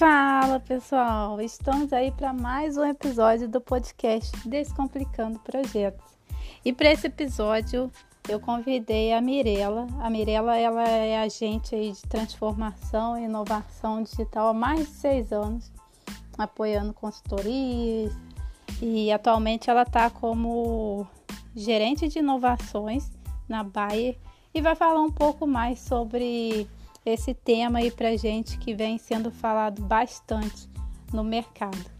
Fala pessoal, estamos aí para mais um episódio do podcast Descomplicando Projetos. E para esse episódio eu convidei a Mirela. A Mirela ela é agente de transformação e inovação digital há mais de seis anos, apoiando consultorias e atualmente ela está como gerente de inovações na Bayer e vai falar um pouco mais sobre esse tema aí para gente que vem sendo falado bastante no mercado.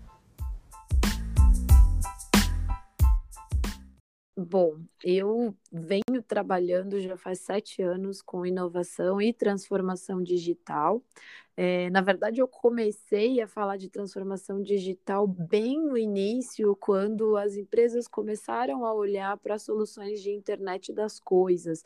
Bom, eu venho trabalhando já faz sete anos com inovação e transformação digital. É, na verdade, eu comecei a falar de transformação digital bem no início, quando as empresas começaram a olhar para soluções de internet das coisas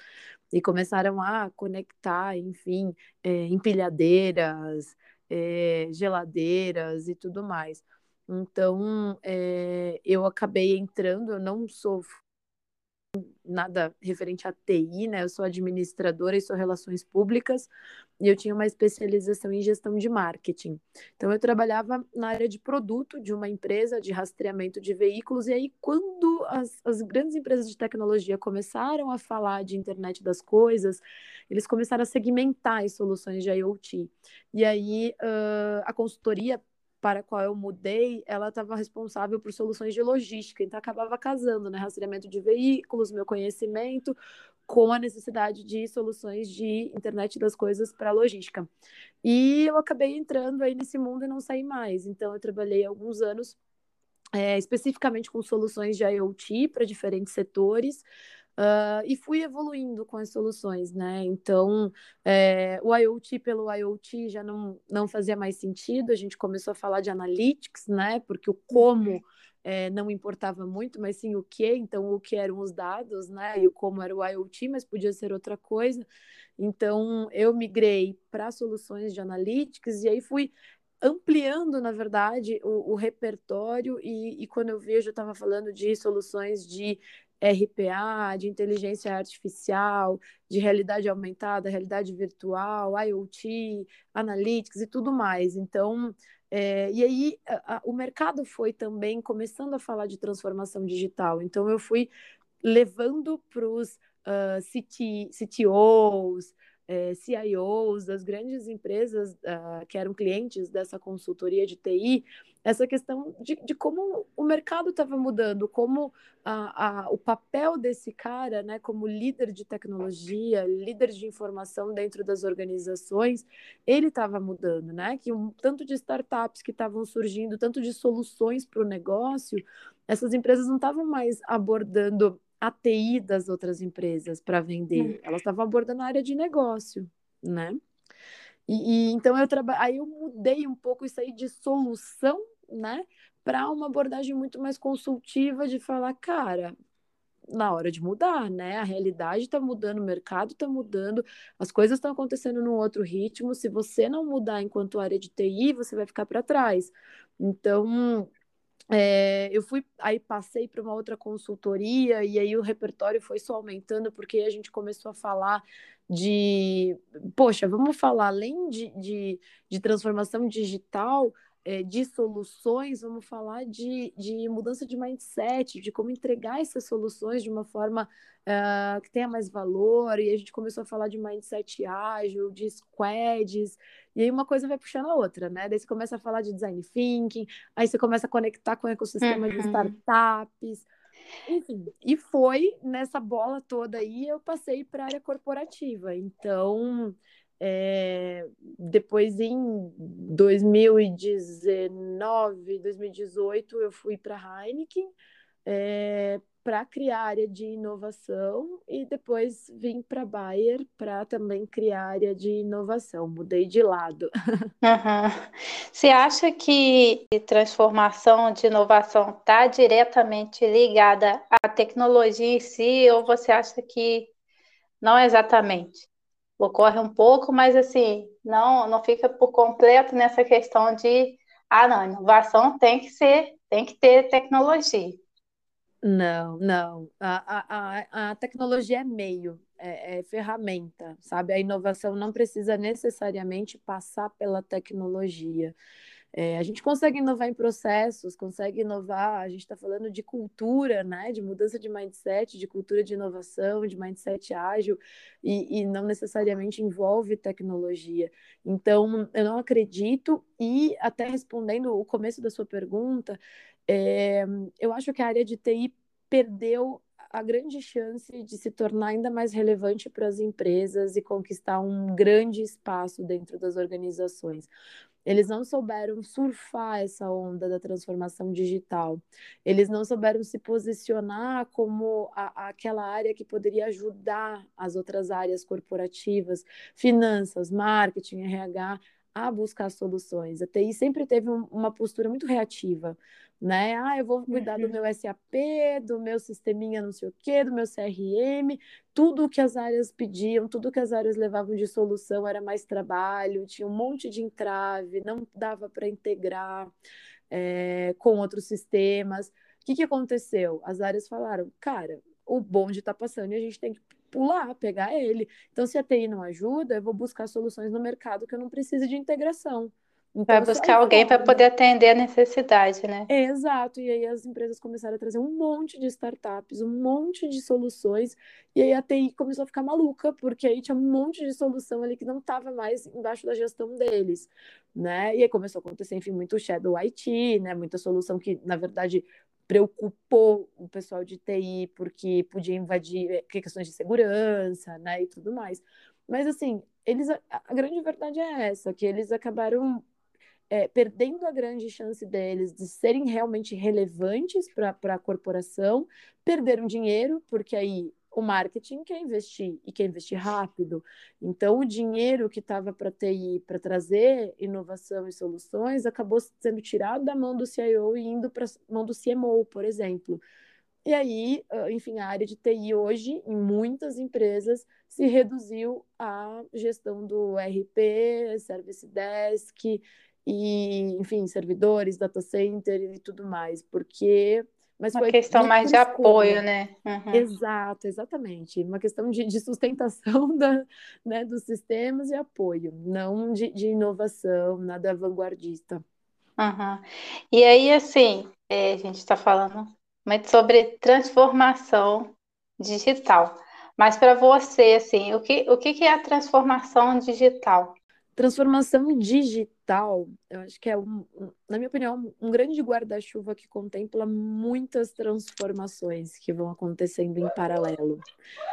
e começaram a conectar, enfim, é, empilhadeiras, é, geladeiras e tudo mais. Então, é, eu acabei entrando, eu não sou nada referente a TI, né? Eu sou administradora e sou relações públicas e eu tinha uma especialização em gestão de marketing. Então eu trabalhava na área de produto de uma empresa de rastreamento de veículos e aí quando as, as grandes empresas de tecnologia começaram a falar de internet das coisas, eles começaram a segmentar as soluções de IoT. E aí uh, a consultoria para a qual eu mudei, ela estava responsável por soluções de logística, então acabava casando, né, rastreamento de veículos, meu conhecimento com a necessidade de soluções de internet das coisas para logística. E eu acabei entrando aí nesse mundo e não saí mais. Então eu trabalhei alguns anos é, especificamente com soluções de IoT para diferentes setores, Uh, e fui evoluindo com as soluções, né? Então, é, o IoT pelo IoT já não, não fazia mais sentido, a gente começou a falar de analytics, né? Porque o como é, não importava muito, mas sim o que, então o que eram os dados, né? E o como era o IoT, mas podia ser outra coisa. Então, eu migrei para soluções de analytics e aí fui ampliando, na verdade, o, o repertório, e, e, quando eu vejo, eu estava falando de soluções de RPA, de inteligência artificial, de realidade aumentada, realidade virtual, IoT, analytics e tudo mais. Então, é, e aí a, a, o mercado foi também começando a falar de transformação digital. Então, eu fui levando para os uh, CTOs, é, CIOs das grandes empresas uh, que eram clientes dessa consultoria de TI, essa questão de, de como o mercado estava mudando, como a, a, o papel desse cara, né, como líder de tecnologia, líder de informação dentro das organizações, ele estava mudando, né? Que um tanto de startups que estavam surgindo, tanto de soluções para o negócio, essas empresas não estavam mais abordando a TI das outras empresas para vender. Uhum. Elas estavam abordando a área de negócio, né? E, e então eu trabalho, aí eu mudei um pouco isso aí de solução, né, para uma abordagem muito mais consultiva de falar, cara, na hora de mudar, né? A realidade está mudando, o mercado está mudando, as coisas estão acontecendo num outro ritmo. Se você não mudar enquanto área de TI, você vai ficar para trás. Então, é, eu fui, aí passei para uma outra consultoria e aí o repertório foi só aumentando porque a gente começou a falar de, poxa, vamos falar além de, de, de transformação digital, é, de soluções, vamos falar de, de mudança de mindset, de como entregar essas soluções de uma forma uh, que tenha mais valor, e a gente começou a falar de mindset ágil, de squads, e aí uma coisa vai puxando a outra, né? Daí você começa a falar de design thinking, aí você começa a conectar com o ecossistema uhum. de startups, enfim, e foi nessa bola toda aí eu passei para a área corporativa. Então, é, depois, em 2019, 2018, eu fui para a Heineken é, para criar área de inovação e depois vim para a Bayer para também criar área de inovação. Mudei de lado. Uhum. Você acha que transformação de inovação está diretamente ligada à tecnologia em si ou você acha que não exatamente? Ocorre um pouco, mas assim, não, não fica por completo nessa questão de, ah, não, inovação tem que ser, tem que ter tecnologia. Não, não. A, a, a tecnologia é meio, é, é, ferramenta, sabe? A inovação não precisa necessariamente passar pela tecnologia. É, a gente consegue inovar em processos, consegue inovar, a gente está falando de cultura, né? De mudança de mindset, de cultura de inovação, de mindset ágil, e, e não necessariamente envolve tecnologia. Então, eu não acredito, e até respondendo o começo da sua pergunta, é, eu acho que a área de TI perdeu a grande chance de se tornar ainda mais relevante para as empresas e conquistar um grande espaço dentro das organizações. Eles não souberam surfar essa onda da transformação digital. Eles não souberam se posicionar como a, aquela área que poderia ajudar as outras áreas corporativas, finanças, marketing, RH, a buscar soluções. A TI sempre teve um, uma postura muito reativa né? Ah, eu vou cuidar do uhum. meu SAP, do meu sisteminha não sei o quê, do meu CRM, tudo que as áreas pediam, tudo que as áreas levavam de solução era mais trabalho, tinha um monte de entrave, não dava para integrar é, com outros sistemas. O que, que aconteceu? As áreas falaram, cara, o bonde está passando e a gente tem que pular, pegar ele. Então, se a TI não ajuda, eu vou buscar soluções no mercado que eu não precise de integração. Então, Vai buscar alguém para poder atender a necessidade, né? É, exato. E aí as empresas começaram a trazer um monte de startups, um monte de soluções. E aí a TI começou a ficar maluca, porque aí tinha um monte de solução ali que não estava mais embaixo da gestão deles, né? E aí começou a acontecer, enfim, muito shadow IT, né? Muita solução que, na verdade, preocupou o pessoal de TI porque podia invadir eh, questões de segurança, né? E tudo mais. Mas, assim, eles, a grande verdade é essa, que eles acabaram é, perdendo a grande chance deles de serem realmente relevantes para a corporação, perderam dinheiro, porque aí o marketing quer investir e quer investir rápido. Então, o dinheiro que estava para TI, para trazer inovação e soluções, acabou sendo tirado da mão do CIO e indo para a mão do CMO, por exemplo. E aí, enfim, a área de TI hoje, em muitas empresas, se reduziu à gestão do RP, Service Desk, e, enfim, servidores, data center e tudo mais, porque mas uma questão mais de apoio, né? Uhum. Exato, exatamente. Uma questão de, de sustentação da, né, dos sistemas e apoio, não de, de inovação, nada vanguardista. Uhum. E aí, assim, é, a gente está falando muito sobre transformação digital. Mas para você, assim, o que, o que é a transformação digital? Transformação digital, eu acho que é, um, na minha opinião, um grande guarda-chuva que contempla muitas transformações que vão acontecendo em paralelo.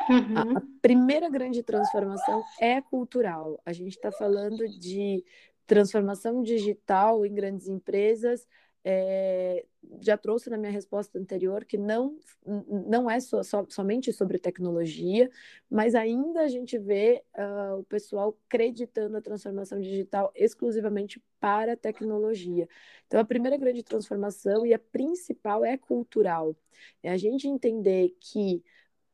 Uhum. A, a primeira grande transformação é cultural. A gente está falando de transformação digital em grandes empresas é, já trouxe na minha resposta anterior que não, não é so, so, somente sobre tecnologia, mas ainda a gente vê uh, o pessoal acreditando a transformação digital exclusivamente para a tecnologia. Então, a primeira grande transformação e a principal é cultural. É a gente entender que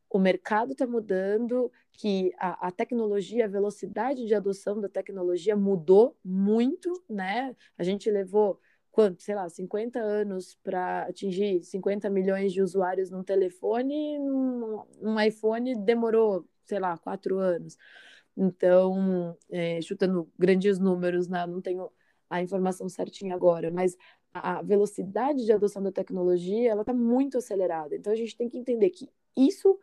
o mercado está mudando, que a, a, tecnologia, a velocidade de adoção da tecnologia mudou muito, né? A gente levou quanto, sei lá, 50 anos para atingir 50 milhões de usuários num telefone, um, iPhone demorou, sei lá, quatro anos. Então, é, chutando grandes números, né? não tenho a informação certinha agora, mas a velocidade de adoção da tecnologia ela está muito acelerada. Então, a gente tem que entender que isso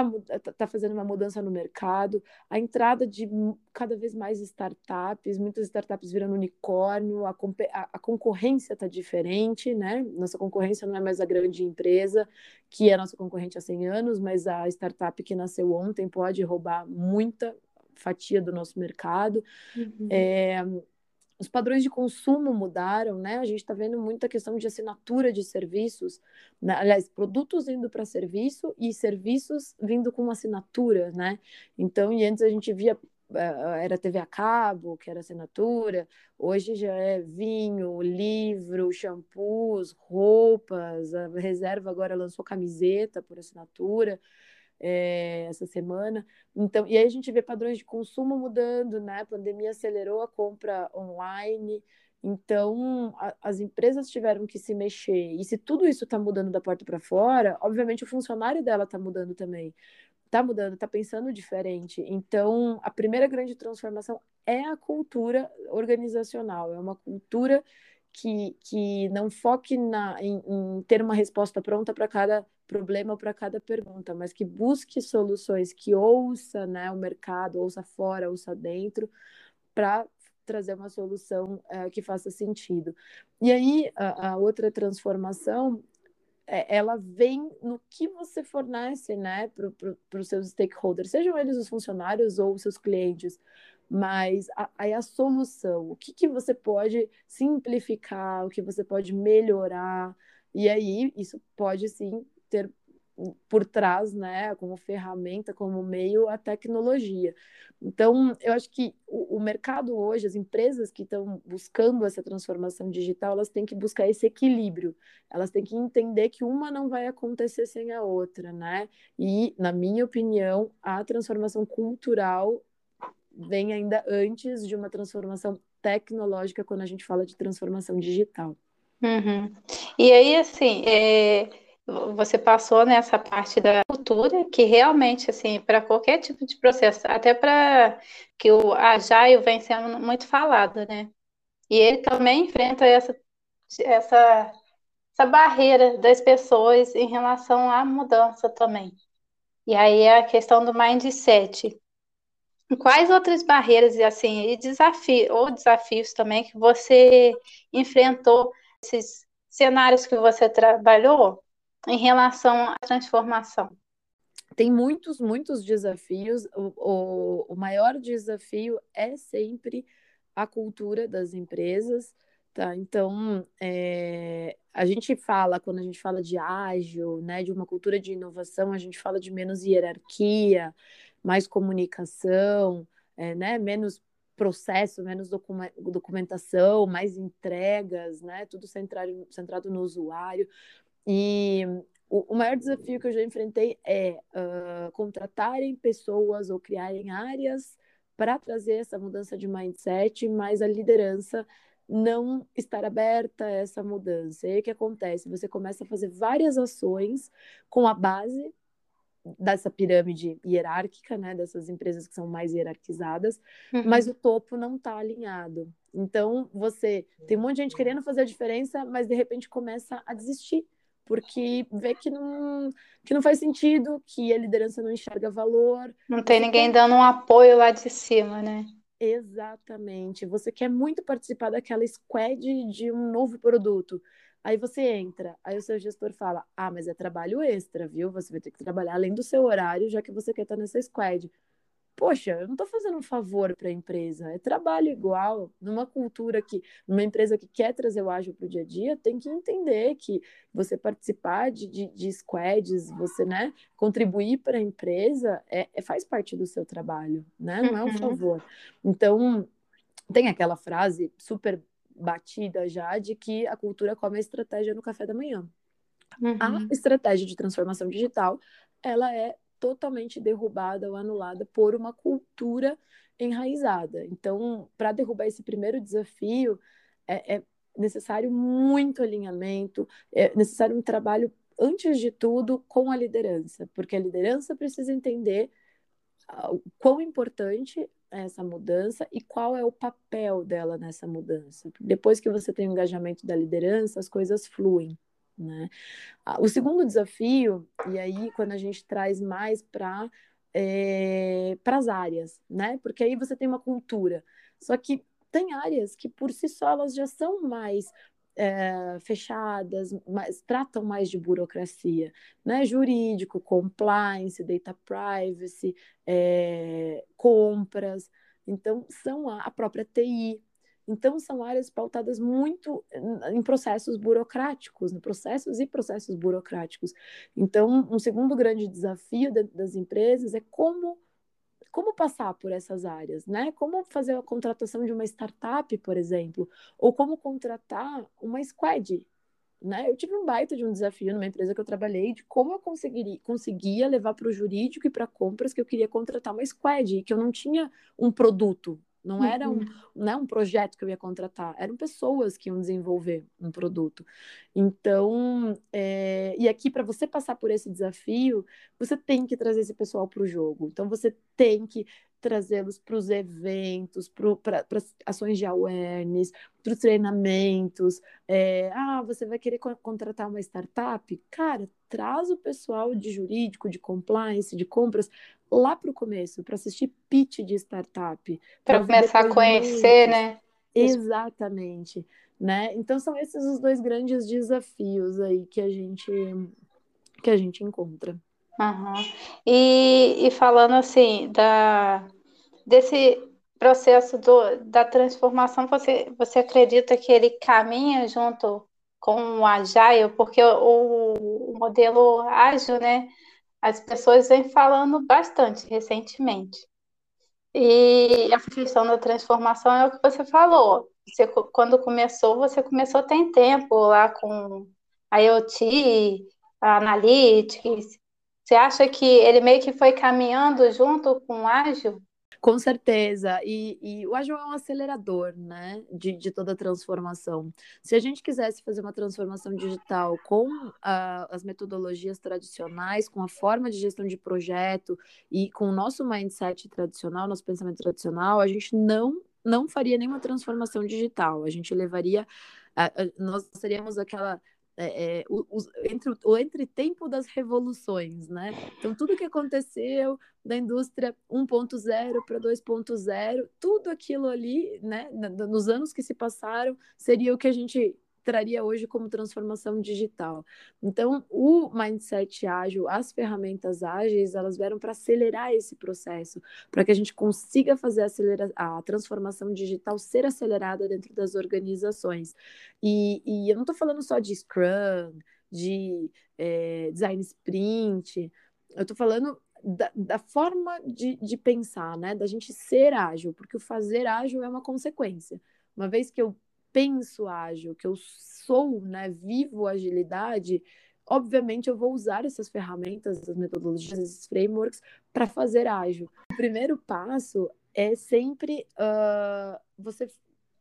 está tá, tá fazendo uma mudança no mercado, a entrada de cada vez mais startups, muitas startups virando unicórnio, a, a, a concorrência está diferente, né? Nossa concorrência não é mais a grande empresa, que é a nossa concorrente há 100 anos, mas a startup que nasceu ontem pode roubar muita fatia do nosso mercado. Uhum. É, os padrões de consumo mudaram, né? A gente está vendo muita questão de assinatura de serviços, né? aliás, produtos indo para serviço e serviços vindo com assinatura, né? Então, e antes a gente via eh, era TV a cabo, que era assinatura, hoje já é vinho, livro, shampoos, roupas, a reserva agora lançou camiseta por assinatura é, essa semana. Então, e aí a gente vê padrões de consumo mudando, né? A pandemia acelerou a compra online. Então, a, as empresas tiveram que se mexer. E se tudo isso está mudando da porta para fora, obviamente o funcionário dela está mudando também. Está mudando, está pensando diferente. Então, a primeira grande transformação é a cultura organizacional. É uma cultura que, que não foque na, em, em ter uma resposta pronta para cada problema, para cada pergunta, mas que busque soluções, que ouça né, o mercado, ouça fora, ouça dentro, para trazer uma solução é, que faça sentido. E aí, a, a outra transformação, é, ela vem no que você fornece né, para os seus stakeholders, sejam eles os funcionários ou os seus clientes, mas aí a, a, solução, o que, que você pode simplificar, o que você pode melhorar, e aí isso pode sim ter por trás, né, como ferramenta, como meio, a tecnologia. Então, eu acho que o, o mercado hoje, as empresas que estão buscando essa transformação digital, elas têm que buscar esse equilíbrio. Elas têm que entender que uma não vai acontecer sem a outra, né? E, na minha opinião, a transformação cultural vem ainda antes de uma transformação tecnológica quando a gente fala de transformação digital. Uhum. E aí, assim, é você passou nessa parte da cultura, que realmente, assim, para qualquer tipo de processo, até para que o Agile vem sendo muito falado, né? E ele também enfrenta essa, essa, essa barreira das pessoas em relação à mudança também. E aí é a questão do mindset. Quais outras barreiras, assim, e desafios, ou desafios também que você enfrentou, esses cenários que você trabalhou, em relação à transformação? Tem muitos, muitos desafios. O, o, o maior desafio é sempre a cultura das empresas. Tá, então, é, a gente fala, quando a gente fala de ágil, né, de uma cultura de inovação, a gente fala de menos hierarquia, mais comunicação, é, né, menos processo, menos documentação, mais entregas, né, tudo centrado, centrado no usuário. E o, maior desafio que eu já enfrentei é uh, contratarem pessoas ou criarem áreas para trazer essa mudança de mindset, mas a liderança não estar aberta a essa mudança. E aí o que acontece? Você começa a fazer várias ações com a base dessa pirâmide hierárquica, né, dessas empresas que são mais hierarquizadas, uhum. mas o topo não está alinhado. Então, você tem um monte de gente querendo fazer a diferença, mas de repente começa a desistir porque vê que não, que não faz sentido, que a liderança não enxerga valor. Não tem ninguém dando um apoio lá de cima, né? Exatamente. Você quer muito participar daquela squad de um novo produto. Aí você entra, aí o seu gestor fala: Ah, mas é trabalho extra, viu? Você vai ter que trabalhar além do seu horário, já que você quer estar nessa squad poxa, eu não estou fazendo um favor para a empresa, é trabalho igual. Numa cultura que, numa empresa que quer trazer o ágil para o dia a dia, tem que entender que você participar de, de, de squads, você né, contribuir para a empresa, é, é, faz parte do seu trabalho, né? Não é um uhum. favor. Então, tem aquela frase super batida já de que a cultura come a estratégia no café da manhã. Uhum. A estratégia de transformação digital, ela é totalmente derrubada ou anulada por uma cultura enraizada. Então, para derrubar esse primeiro desafio, é, é necessário muito alinhamento, é necessário um trabalho, antes de tudo, com a liderança, porque a liderança precisa entender quão importante é essa mudança e qual é o papel dela nessa mudança. Depois que você tem o engajamento da liderança, as coisas fluem. Né? O segundo desafio, e aí quando a gente traz mais para é, as áreas, né? Porque aí você tem uma cultura. Só que tem áreas que por si só elas já são mais é, fechadas, mas tratam mais de burocracia, né? Jurídico, compliance, data privacy, é, compras. Então, são a, a própria TI, então, são áreas pautadas muito em processos burocráticos, né? processos e processos burocráticos. Então, um segundo grande desafio de, das empresas é como como passar por essas áreas, né? Como fazer a contratação de uma startup, por exemplo, ou como contratar uma squad, né? Eu tive um baita de um desafio numa empresa que eu trabalhei de como eu conseguiria, conseguia levar para o jurídico e para compras que eu queria contratar uma squad e que eu não tinha um produto Não uhum. era um, né, um projeto que eu ia contratar, eram pessoas que iam desenvolver um produto. Então, é... e aqui, para você passar por esse desafio, você tem que trazer esse pessoal para o jogo. Então, você tem que trazê-los para os eventos, para ações de awareness, para os treinamentos. É, ah, você vai querer co contratar uma startup? Cara, traz o pessoal de jurídico, de compliance, de compras lá para o começo, para assistir pitch de startup. Para começar a conhecer, né? Exatamente. Né? Então são esses os dois grandes desafios aí que a gente que a gente encontra. Uhum. E, e falando assim da desse processo do, da transformação, você, você acredita que ele caminha junto com o Agile? Porque o, o modelo ágil, né? As pessoas vêm falando bastante recentemente. E a questão da transformação é o que você falou. Você, quando começou, você começou tem tempo lá com a IoT, a Analytics. Você acha que ele meio que foi caminhando junto com o ágil? Com certeza. E, e, o Agile é um acelerador, né, de, de toda a transformação. Se a gente quisesse fazer uma transformação digital com uh, as metodologias tradicionais, com a forma de gestão de projeto e com o nosso mindset tradicional, nosso pensamento tradicional, a gente não não faria nenhuma transformação digital. A gente levaria, uh, nós seríamos aquela é, é, o, o, entre, o entretempo das revoluções, né? Então, tudo que aconteceu da indústria 1.0 para 2.0, tudo aquilo ali, né, nos anos que se passaram, seria o que a gente traria hoje como transformação digital. Então, o mindset ágil, as ferramentas ágeis, elas vieram para acelerar esse processo, para que a gente consiga fazer a, a transformação digital ser acelerada dentro das organizações. E, e eu não estou falando só de Scrum, de é, design sprint, eu estou falando da, da, forma de, de pensar, né? Da gente ser ágil, porque o fazer ágil é uma consequência. Uma vez que eu penso ágil, que eu sou, né, vivo agilidade, obviamente eu vou usar essas ferramentas, essas metodologias, esses frameworks para fazer ágil. O primeiro passo é sempre uh, você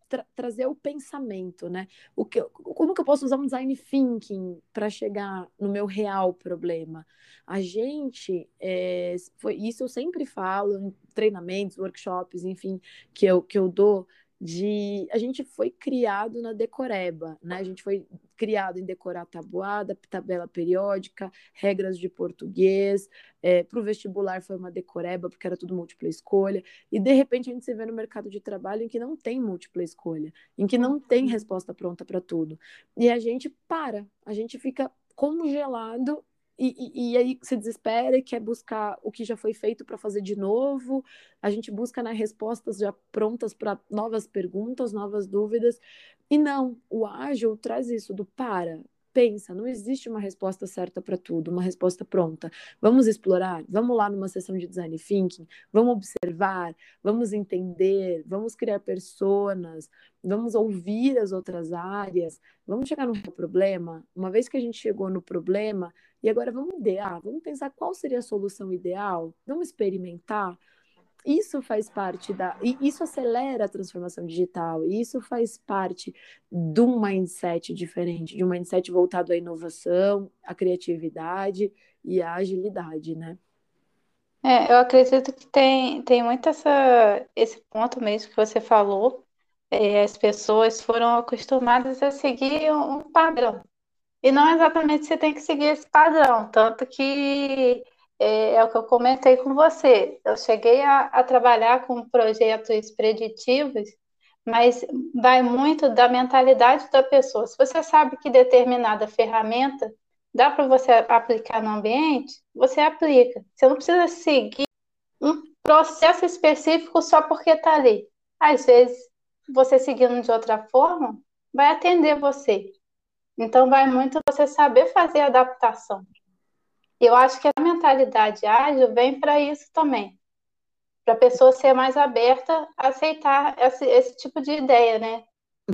tra trazer o pensamento, né? O que, como que eu posso usar um design thinking para chegar no meu real problema? A gente, é, foi isso eu sempre falo em treinamentos, workshops, enfim, que eu, que eu dou de a gente foi criado na decoreba, né? A gente foi criado em decorar tabuada, tabela periódica, regras de português. É, para o vestibular foi uma decoreba porque era tudo múltipla escolha. E de repente a gente se vê no mercado de trabalho em que não tem múltipla escolha, em que não tem uhum. resposta pronta para tudo. E a gente para, a gente fica congelado e, e, aí se desespera e quer buscar o que já foi feito para fazer de novo. A gente busca né, respostas já prontas para novas perguntas, novas dúvidas. E não, o ágil traz isso do para, pensa, não existe uma resposta certa para tudo, uma resposta pronta. Vamos explorar, vamos lá numa sessão de design thinking, vamos observar, vamos entender, vamos criar personas, vamos ouvir as outras áreas, vamos chegar no problema. Uma vez que a gente chegou no problema, e agora vamos idear, vamos pensar qual seria a solução ideal, vamos experimentar isso faz parte da. Isso acelera a transformação digital, isso faz parte de um mindset diferente, de um mindset voltado à inovação, à criatividade e à agilidade, né? É, eu acredito que tem, tem muito essa, esse ponto mesmo que você falou. É, as pessoas foram acostumadas a seguir um padrão. E não exatamente você tem que seguir esse padrão, tanto que é, é, o que eu comentei com você. Eu cheguei a, a trabalhar com projetos preditivos, mas vai muito da mentalidade da pessoa. Se você sabe que determinada ferramenta dá para você aplicar no ambiente, você aplica. Você não precisa seguir um processo específico só porque está ali. Às vezes, você seguindo de outra forma, vai atender você. Então, vai muito você saber fazer adaptação. Eu acho que a mentalidade ágil vem para isso também, para a pessoa ser mais aberta a aceitar esse, esse tipo de ideia, né?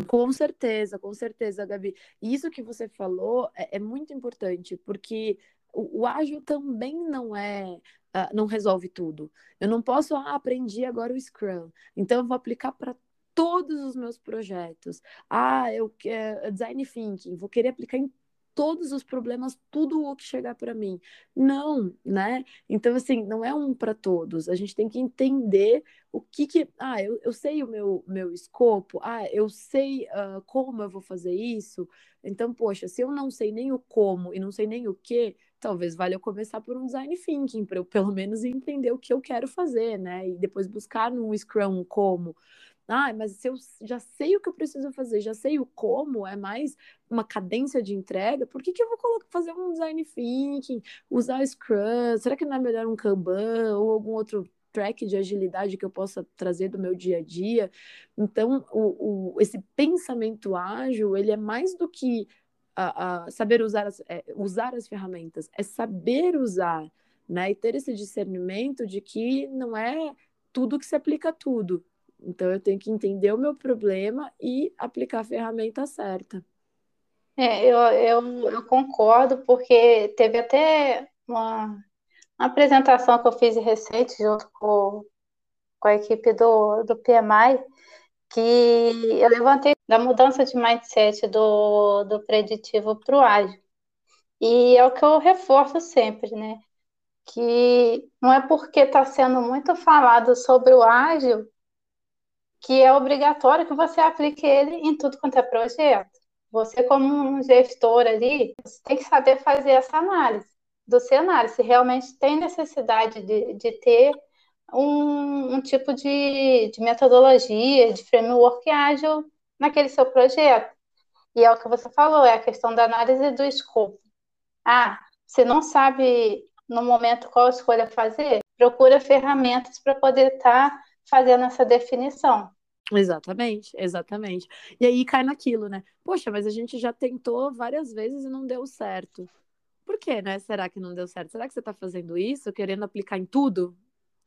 Com certeza, com certeza, Gabi. Isso que você falou é, é muito importante, porque o, o, ágil também não é uh, não resolve tudo. Eu não posso, ah, aprendi agora o Scrum, então eu vou aplicar para todos os meus projetos. Ah, eu quero design thinking, vou querer aplicar em todos os problemas, tudo o que chegar para mim. Não, né? Então, assim, não é um para todos. A gente tem que entender o que que. Ah, eu, eu sei o meu, meu escopo, ah, eu sei uh, como eu vou fazer isso. Então, poxa, se eu não sei nem o como e não sei nem o que, talvez valha eu começar por um design thinking, para eu pelo menos entender o que eu quero fazer, né? E depois buscar num Scrum como. Ah, mas se eu já sei o que eu preciso fazer, já sei o como, é mais uma cadência de entrega, por que, que eu vou colocar, fazer um design thinking, usar Scrum? Será que não é melhor um Kanban ou algum outro track de agilidade que eu possa trazer do meu dia a dia? Então, o, o esse pensamento ágil, ele é mais do que a, a saber usar as, é, usar as ferramentas, é saber usar, né? E ter esse discernimento de que não é tudo que se aplica a tudo. Então, eu tenho que entender o meu problema e aplicar a ferramenta certa. É, eu, eu, eu concordo, porque teve até uma, uma apresentação que eu fiz recente, junto com, com a equipe do, do PMI, que eu levantei da mudança de mindset do, do preditivo para o ágil. E é o que eu reforço sempre, né? Que não é porque está sendo muito falado sobre o ágil que é obrigatório que você aplique ele em tudo quanto é projeto. Você, como um gestor ali, tem que saber fazer essa análise do cenário, se realmente tem necessidade de, de ter um, um tipo de, de, metodologia, de framework ágil naquele seu projeto. E é o que você falou, é a questão da análise do escopo. Ah, você não sabe no momento qual escolha fazer? Procura ferramentas para poder estar tá fazendo essa definição. Exatamente, exatamente. E aí cai naquilo, né? Poxa, mas a gente já tentou várias vezes e não deu certo. Por quê, né? Será que não deu certo? Será que você está fazendo isso, querendo aplicar em tudo?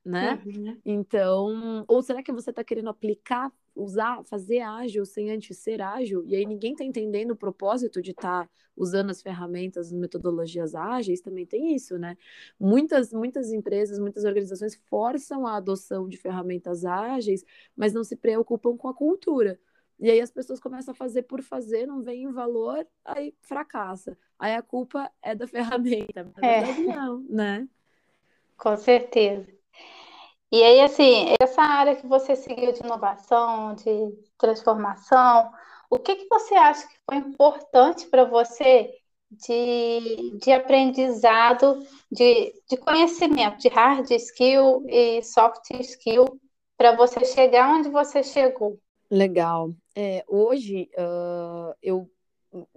Né? Uhum. Então, ou será que você está querendo aplicar, usar, fazer ágil sem antes ser ágil? E aí ninguém está entendendo o propósito de estar tá usando as ferramentas, as metodologias ágeis, também tem isso, né? Muitas, muitas empresas, muitas organizações forçam a adoção de ferramentas ágeis, mas não se preocupam com a cultura. E aí as pessoas começam a fazer por fazer, não vem em valor, aí fracassa. Aí a culpa é da ferramenta, mas é. não, né? Com certeza. E aí, assim, essa área que você seguiu de inovação, de transformação, o que, que você acha que foi importante para você de, de aprendizado, de, de conhecimento, de hard skill e soft skill, para você chegar onde você chegou? Legal. É, hoje, uh, eu,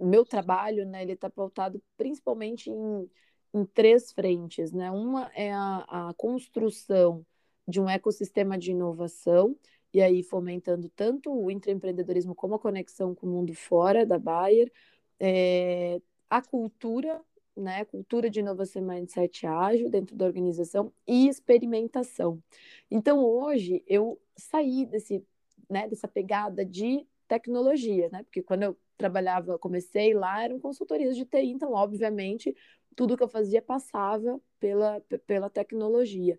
meu trabalho, né, ele está pautado principalmente em, em três frentes, né? Uma é a, a construção de um ecossistema de inovação, e aí fomentando tanto o intraempreendedorismo como a conexão com o mundo fora da Bayer, é, a cultura, né, cultura de inovação e mindset ágil dentro da organização e experimentação. Então, hoje, eu saí desse, né, dessa pegada de tecnologia, né, porque quando eu trabalhava, comecei lá, eram consultorias de TI, então, obviamente, tudo que eu fazia passava pela, pela tecnologia.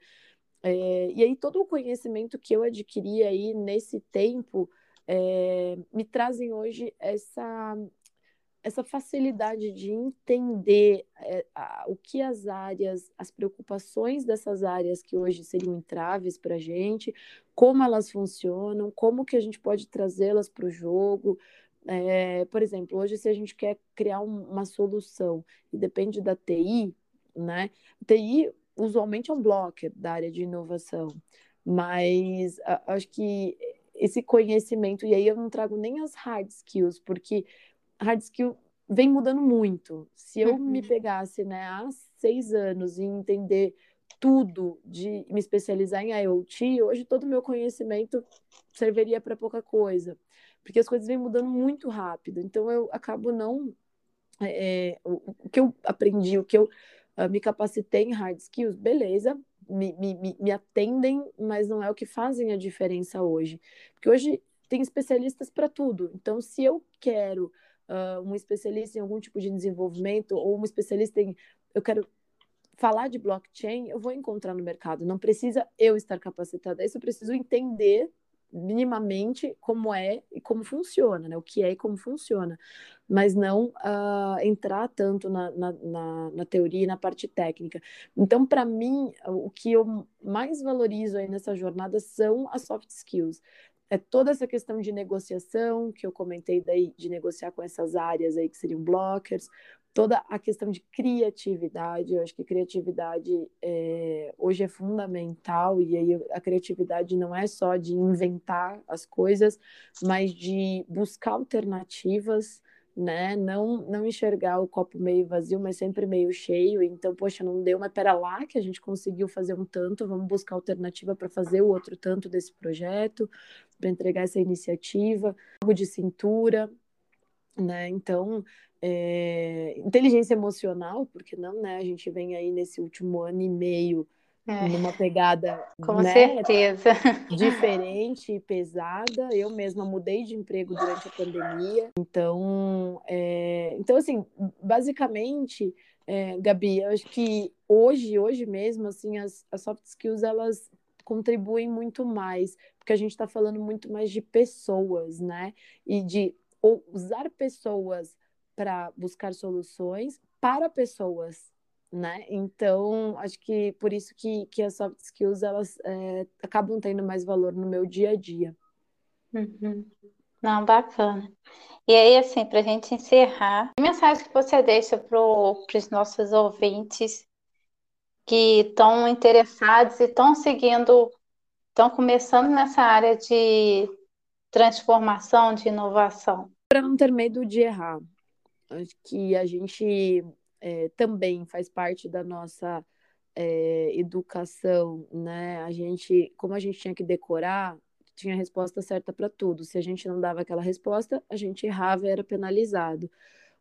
É, e aí todo o conhecimento que eu adquiri aí nesse tempo é, me trazem hoje essa essa facilidade de entender é, a, o que as áreas, as preocupações dessas áreas que hoje seriam entraves para a gente, como elas funcionam, como que a gente pode trazê-las para o jogo. É, por exemplo, hoje se a gente quer criar um, uma solução e depende da TI, né? TI usualmente é um blocker da área de inovação, mas acho que esse conhecimento, e aí eu não trago nem as hard skills, porque hard skill vem mudando muito. Se eu uhum. me pegasse né, há seis anos e entender tudo de me especializar em IoT, hoje todo o meu conhecimento serviria para pouca coisa, porque as coisas vêm mudando muito rápido. Então eu acabo não. É, o, o que eu aprendi, o que eu uh, me capacitei em hard skills, beleza, me, me, me atendem, mas não é o que fazem a diferença hoje. Porque hoje tem especialistas para tudo. Então, se eu quero uh, um especialista em algum tipo de desenvolvimento ou um especialista em. Eu quero falar de blockchain, eu vou encontrar no mercado. Não precisa eu estar capacitada. Isso eu preciso entender minimamente como é e como funciona, né? O que é e como funciona, mas não uh, entrar tanto na, na, na, na, teoria e na parte técnica. Então, para mim, o que eu mais valorizo aí nessa jornada são as soft skills. É toda essa questão de negociação que eu comentei daí, de negociar com essas áreas aí que seriam blockers, toda a questão de criatividade. Eu acho que criatividade é, hoje é fundamental, e aí a criatividade não é só de inventar as coisas, mas de buscar alternativas. Né? Não, não enxergar o copo meio vazio, mas sempre meio cheio. Então, poxa, não deu, mas pera lá que a gente conseguiu fazer um tanto, vamos buscar alternativa para fazer o outro tanto desse projeto, para entregar essa iniciativa, algo de cintura, né? Então, é, inteligência emocional, porque não, né? A gente vem aí nesse último ano e meio é, numa pegada com né, certeza diferente e pesada. Eu mesma mudei de emprego durante a pandemia, então, é, então assim, basicamente, é, Gabi, eu acho que hoje, hoje mesmo, assim, as, as soft skills elas contribuem muito mais, porque a gente está falando muito mais de pessoas, né? E de usar pessoas para buscar soluções para pessoas, né? Então, acho que por isso que, que as soft skills elas é, acabam tendo mais valor no meu dia a dia. Uhum. Não, bacana. E aí, assim, para a gente encerrar, que mensagem que você deixa para os nossos ouvintes que estão interessados e estão seguindo, estão começando nessa área de transformação, de inovação? Para não ter medo de errar, Acho que a gente é, também faz parte da nossa é, educação, né? A gente, como a gente tinha que decorar, tinha a resposta certa para tudo. Se a gente não dava aquela resposta, a gente errava e era penalizado.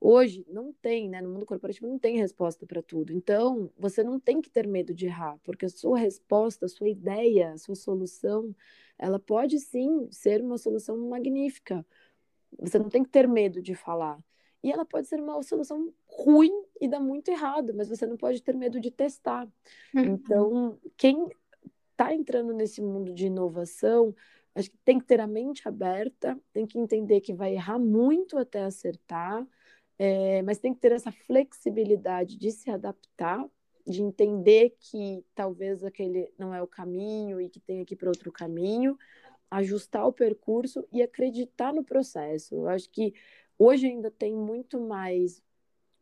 Hoje não tem, né? No mundo corporativo não tem resposta para tudo. Então, você não tem que ter medo de errar, porque a sua resposta, a sua ideia, a sua solução, ela pode sim ser uma solução magnífica. Você não tem que ter medo de falar. E ela pode ser uma solução ruim e dar muito errado, mas você não pode ter medo de testar. Uhum. Então, quem está entrando nesse mundo de inovação, acho que tem que ter a mente aberta, tem que entender que vai errar muito até acertar, é, mas tem que ter essa flexibilidade de se adaptar, de entender que talvez aquele não é o caminho e que tem que ir para outro caminho, ajustar o percurso e acreditar no processo. Eu acho que Hoje ainda tem muito mais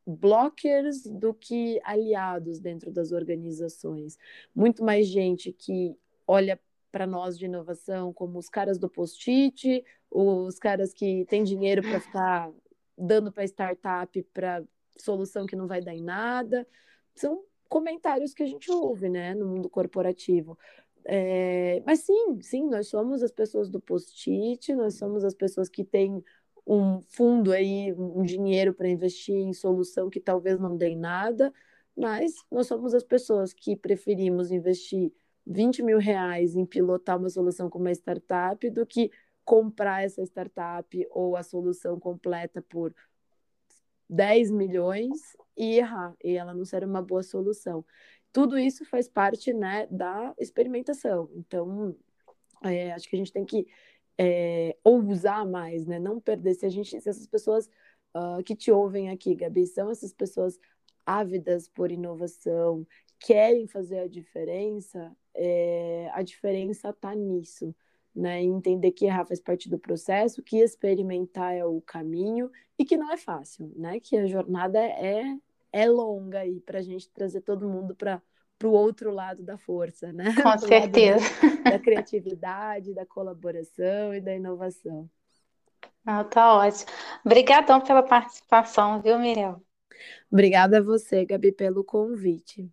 blockers do que aliados dentro das organizações. Muito mais gente que olha para nós de inovação como os caras do post-it, os caras que têm dinheiro para ficar dando para startup para solução que não vai dar em nada. São comentários que a gente ouve, né, no mundo corporativo. É, mas sim, sim, nós somos as pessoas do post-it, nós somos as pessoas que têm um fundo aí, um dinheiro para investir em solução que talvez não dê nada, mas nós somos as pessoas que preferimos investir 20 mil reais em pilotar uma solução com uma startup do que comprar essa startup ou a solução completa por 10 milhões e errar, e ela não ser uma boa solução. Tudo isso faz parte né, da experimentação. Então, é, acho que a gente tem que é, ousar mais, né? Não perder. Se a gente, se essas pessoas uh, que te ouvem aqui, Gabi, são essas pessoas ávidas por inovação, querem fazer a diferença, é, a diferença está nisso, né? Entender que errar faz parte do processo, que experimentar é o caminho e que não é fácil, né? Que a jornada é, é longa aí para a gente trazer todo mundo para para o outro lado da força, né? Com certeza. Da, da, criatividade, da colaboração e da inovação. Ah, tá ótimo. Obrigadão pela participação, viu, Miriam? Obrigada a você, Gabi, pelo convite.